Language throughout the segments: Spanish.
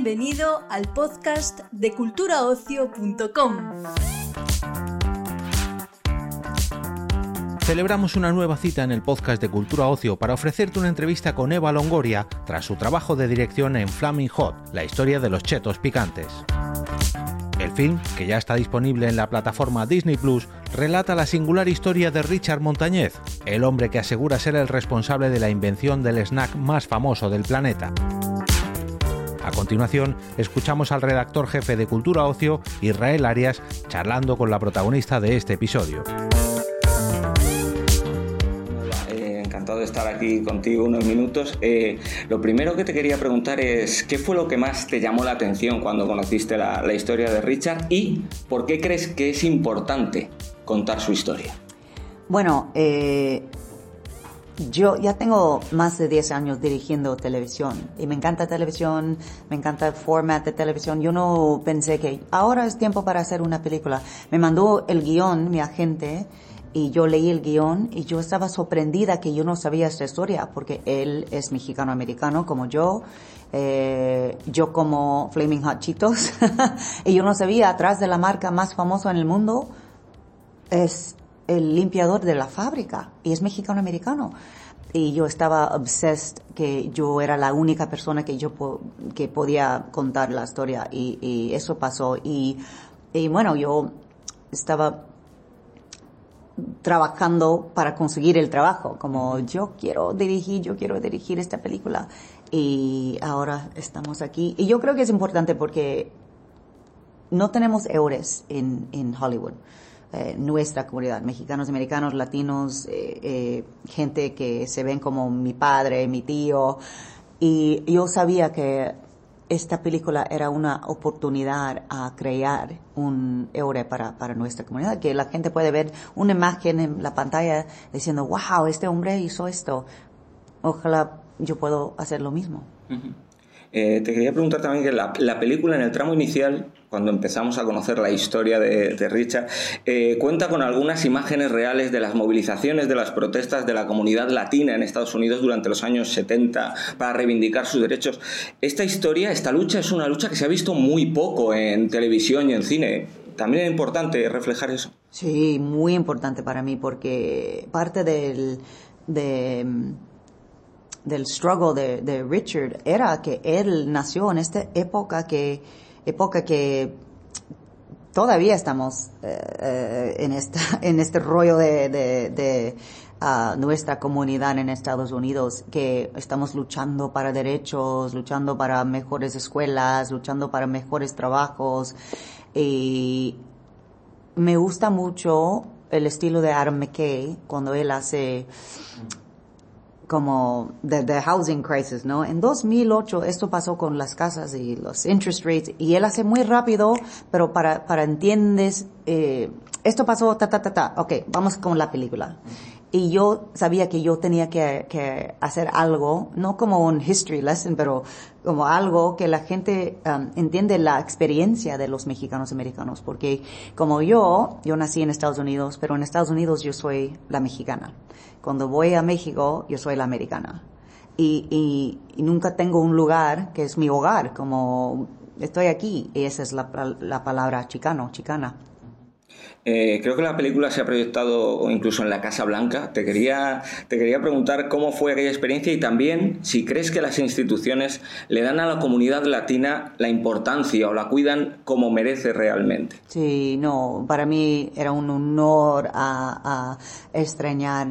Bienvenido al podcast de culturaocio.com. Celebramos una nueva cita en el podcast de Cultura Ocio para ofrecerte una entrevista con Eva Longoria tras su trabajo de dirección en Flaming Hot, la historia de los chetos picantes. El film, que ya está disponible en la plataforma Disney Plus, relata la singular historia de Richard Montañez, el hombre que asegura ser el responsable de la invención del snack más famoso del planeta. A continuación, escuchamos al redactor jefe de Cultura Ocio, Israel Arias, charlando con la protagonista de este episodio. Eh, encantado de estar aquí contigo unos minutos. Eh, lo primero que te quería preguntar es, ¿qué fue lo que más te llamó la atención cuando conociste la, la historia de Richard y por qué crees que es importante contar su historia? Bueno, eh, yo ya tengo más de 10 años dirigiendo televisión y me encanta televisión, me encanta el format de televisión. Yo no pensé que ahora es tiempo para hacer una película. Me mandó el guion mi agente y yo leí el guion y yo estaba sorprendida que yo no sabía esta historia porque él es mexicano-americano como yo. Eh, yo como Flaming Hot Cheetos y yo no sabía atrás de la marca más famosa en el mundo es el limpiador de la fábrica y es mexicano-americano. Y yo estaba obsessed que yo era la única persona que yo que podía contar la historia y, y eso pasó. Y, y, bueno, yo estaba trabajando para conseguir el trabajo, como yo quiero dirigir, yo quiero dirigir esta película. Y ahora estamos aquí. Y yo creo que es importante porque no tenemos eures en, en Hollywood. Eh, nuestra comunidad, mexicanos, americanos, latinos, eh, eh, gente que se ven como mi padre, mi tío. Y yo sabía que esta película era una oportunidad a crear un eure para, para nuestra comunidad, que la gente puede ver una imagen en la pantalla diciendo, wow, este hombre hizo esto. Ojalá yo puedo hacer lo mismo. Eh, te quería preguntar también que la, la, película en el tramo inicial, cuando empezamos a conocer la historia de, de Richard, eh, cuenta con algunas imágenes reales de las movilizaciones, de las protestas de la comunidad latina en Estados Unidos durante los años 70 para reivindicar sus derechos. Esta historia, esta lucha, es una lucha que se ha visto muy poco en televisión y en cine. También es importante reflejar eso. Sí, muy importante para mí porque parte del... De, del struggle de, de, Richard era que él nació en esta época que época que todavía estamos eh, en esta en este rollo de, de, de uh, nuestra comunidad en Estados Unidos que estamos luchando para derechos luchando para mejores escuelas luchando para mejores trabajos. Y me gusta mucho el estilo de Adam McKay cuando él hace como the, the housing crisis, ¿no? En 2008 esto pasó con las casas y los interest rates y él hace muy rápido, pero para, para entiendes, eh, esto pasó, ta, ta, ta, ta, ok, vamos con la película. Y yo sabía que yo tenía que, hacer algo, no como un history lesson, pero como algo que la gente um, entiende la experiencia de los mexicanos americanos, porque como yo, yo nací en Estados Unidos, pero en Estados Unidos yo soy la mexicana. Cuando voy a México, yo soy la americana. Y, y, y nunca tengo un lugar que es mi hogar, como estoy aquí, y esa es la, la palabra chicano, chicana. Eh, creo que la película se ha proyectado incluso en la Casa Blanca. Te quería, te quería preguntar cómo fue aquella experiencia y también si crees que las instituciones le dan a la comunidad latina la importancia o la cuidan como merece realmente. Sí, no, para mí era un honor a, a extrañar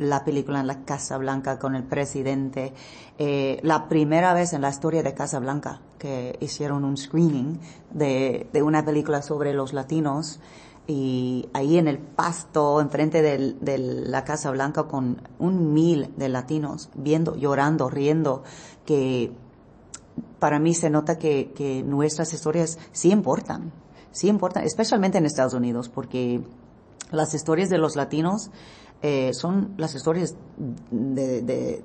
la película en la Casa Blanca con el presidente. Eh, la primera vez en la historia de Casa Blanca que hicieron un screening de, de una película sobre los latinos y ahí en el pasto, enfrente de, la Casa Blanca, con un mil de latinos, viendo, llorando, riendo, que para mí se nota que, nuestras historias sí importan, sí importan, especialmente en Estados Unidos, porque las historias de los latinos eh, son las historias de,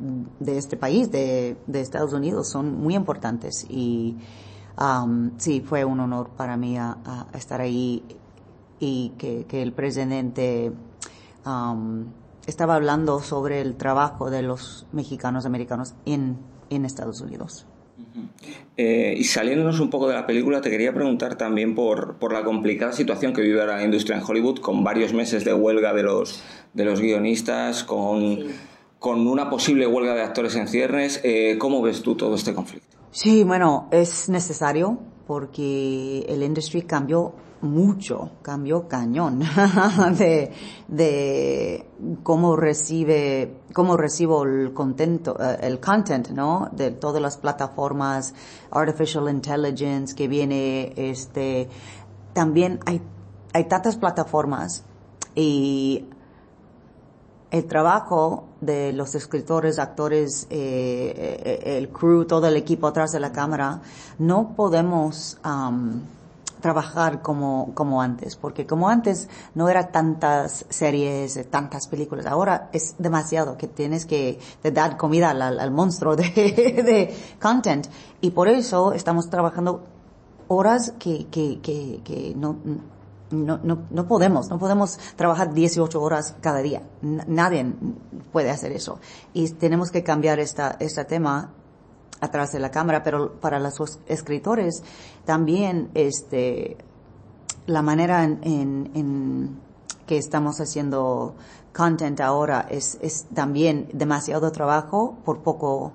este país, de, Estados Unidos, son muy importantes y um, sí, fue un honor para mí a estar ahí y que, que el presidente um, estaba hablando sobre el trabajo de los mexicanos americanos en, en Estados Unidos. Eh, y saliéndonos un poco de la película, te quería preguntar también por, por, la complicada situación que vive la industria en Hollywood, con varios meses de huelga de los, de los guionistas, con, con una posible huelga de actores en ciernes. Eh, ¿Cómo ves tú todo este conflicto? Sí, bueno, es necesario porque el industry cambió mucho, cambió cañón de, de cómo recibe, cómo recibo el contento, eh, el content, ¿no? De todas las plataformas, artificial intelligence que viene, este, también hay, hay tantas plataformas y el trabajo de los escritores, actores, eh, eh, el crew, todo el equipo atrás de la cámara, no podemos um, trabajar como, como antes, porque como antes no era tantas series, tantas películas, ahora es demasiado que tienes que dar comida al, monstruo de, de, content y por eso estamos trabajando horas que, que, que, que no, no, no, no podemos, no podemos trabajar 18 horas cada día. nadie puede hacer eso. Y tenemos que cambiar esta, este tema atrás de la cámara, pero para los escritores también este, la manera en, que estamos haciendo content ahora es, es también demasiado trabajo por poco,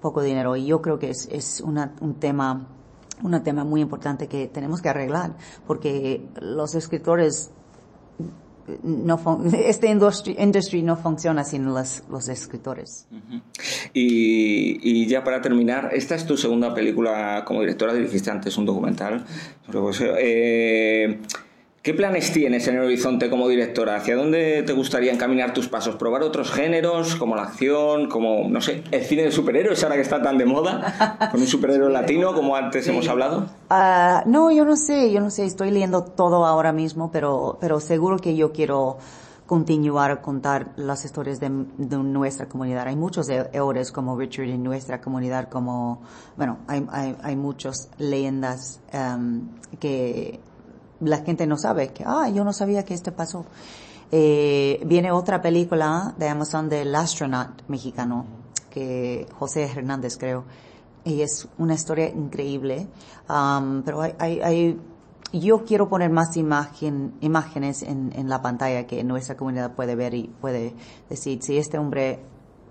poco dinero. Y yo creo que es, es una, un tema un tema muy importante que tenemos que arreglar, porque los escritores no este industry, industry, no funciona sin los, los escritores. y, y, ya para terminar, esta es tu segunda película como directora, dirigiste antes un documental. Eh, ¿Qué planes tienes en el horizonte como directora? ¿Hacia dónde te gustaría encaminar tus pasos? ¿Probar otros géneros como la acción, como, no sé, el cine de superhéroes ahora que está tan de moda? ¿Con un superhéroe latino como antes hemos hablado? Uh, no, yo no sé, yo no sé, estoy leyendo todo ahora mismo, pero, pero seguro que yo quiero continuar a contar las historias de, de, nuestra comunidad. Hay muchos héroes como Richard en nuestra comunidad, como, bueno, hay, hay, hay muchas leyendas um, que la gente no sabe que, ah, yo no sabía que esto pasó. Eh, viene otra película de Amazon del astronaut mexicano, que José Hernández creo, y es una historia increíble, um, pero hay, hay, yo quiero poner más imagen, imágenes en, en, la pantalla que nuestra comunidad puede ver y puede decir, si este hombre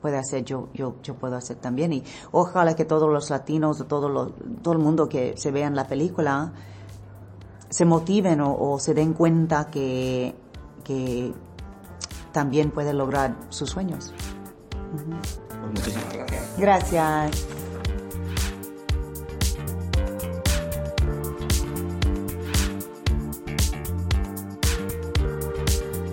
puede hacer, yo, yo, yo puedo hacer también. Y ojalá que todos los latinos, todo, todo el mundo que se vea en la película, se motiven o, se den cuenta que, que también pueden lograr sus sueños. Pues muchísimas gracias. Gracias.